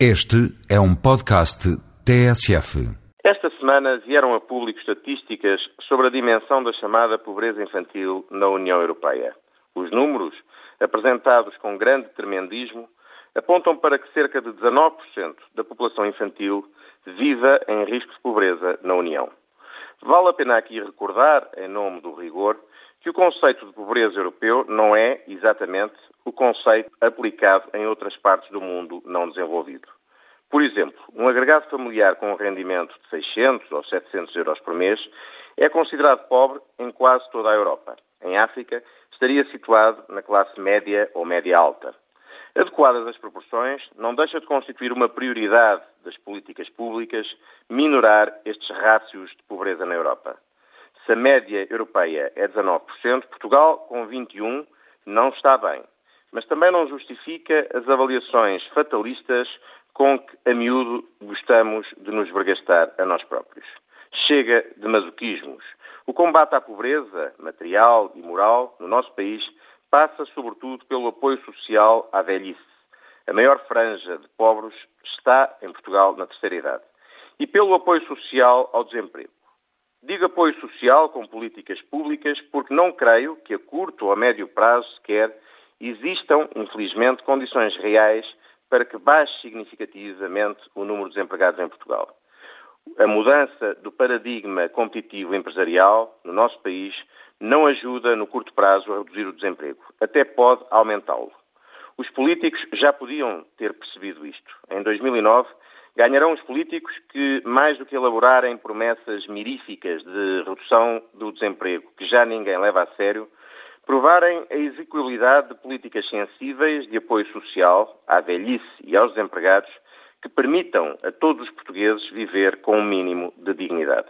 Este é um podcast TSF. Esta semana vieram a público estatísticas sobre a dimensão da chamada pobreza infantil na União Europeia. Os números, apresentados com grande tremendismo, apontam para que cerca de 19% da população infantil viva em risco de pobreza na União. Vale a pena aqui recordar, em nome do rigor, que o conceito de pobreza europeu não é exatamente o conceito aplicado em outras partes do mundo não desenvolvido. Por exemplo, um agregado familiar com um rendimento de 600 ou 700 euros por mês é considerado pobre em quase toda a Europa. Em África, estaria situado na classe média ou média alta. Adequadas as proporções, não deixa de constituir uma prioridade das políticas públicas minorar estes rácios de pobreza na Europa. Se a média europeia é 19%, Portugal, com 21%, não está bem. Mas também não justifica as avaliações fatalistas com que, a miúdo, gostamos de nos vergastar a nós próprios. Chega de masoquismos. O combate à pobreza, material e moral, no nosso país, passa sobretudo pelo apoio social à velhice. A maior franja de pobres está em Portugal na terceira idade. E pelo apoio social ao desemprego. Digo apoio social com políticas públicas porque não creio que a curto ou a médio prazo sequer existam, infelizmente, condições reais para que baixe significativamente o número de desempregados em Portugal. A mudança do paradigma competitivo empresarial no nosso país não ajuda no curto prazo a reduzir o desemprego, até pode aumentá-lo. Os políticos já podiam ter percebido isto. Em 2009, Ganharão os políticos que, mais do que elaborarem promessas miríficas de redução do desemprego, que já ninguém leva a sério, provarem a execuibilidade de políticas sensíveis de apoio social à velhice e aos desempregados que permitam a todos os portugueses viver com um mínimo de dignidade.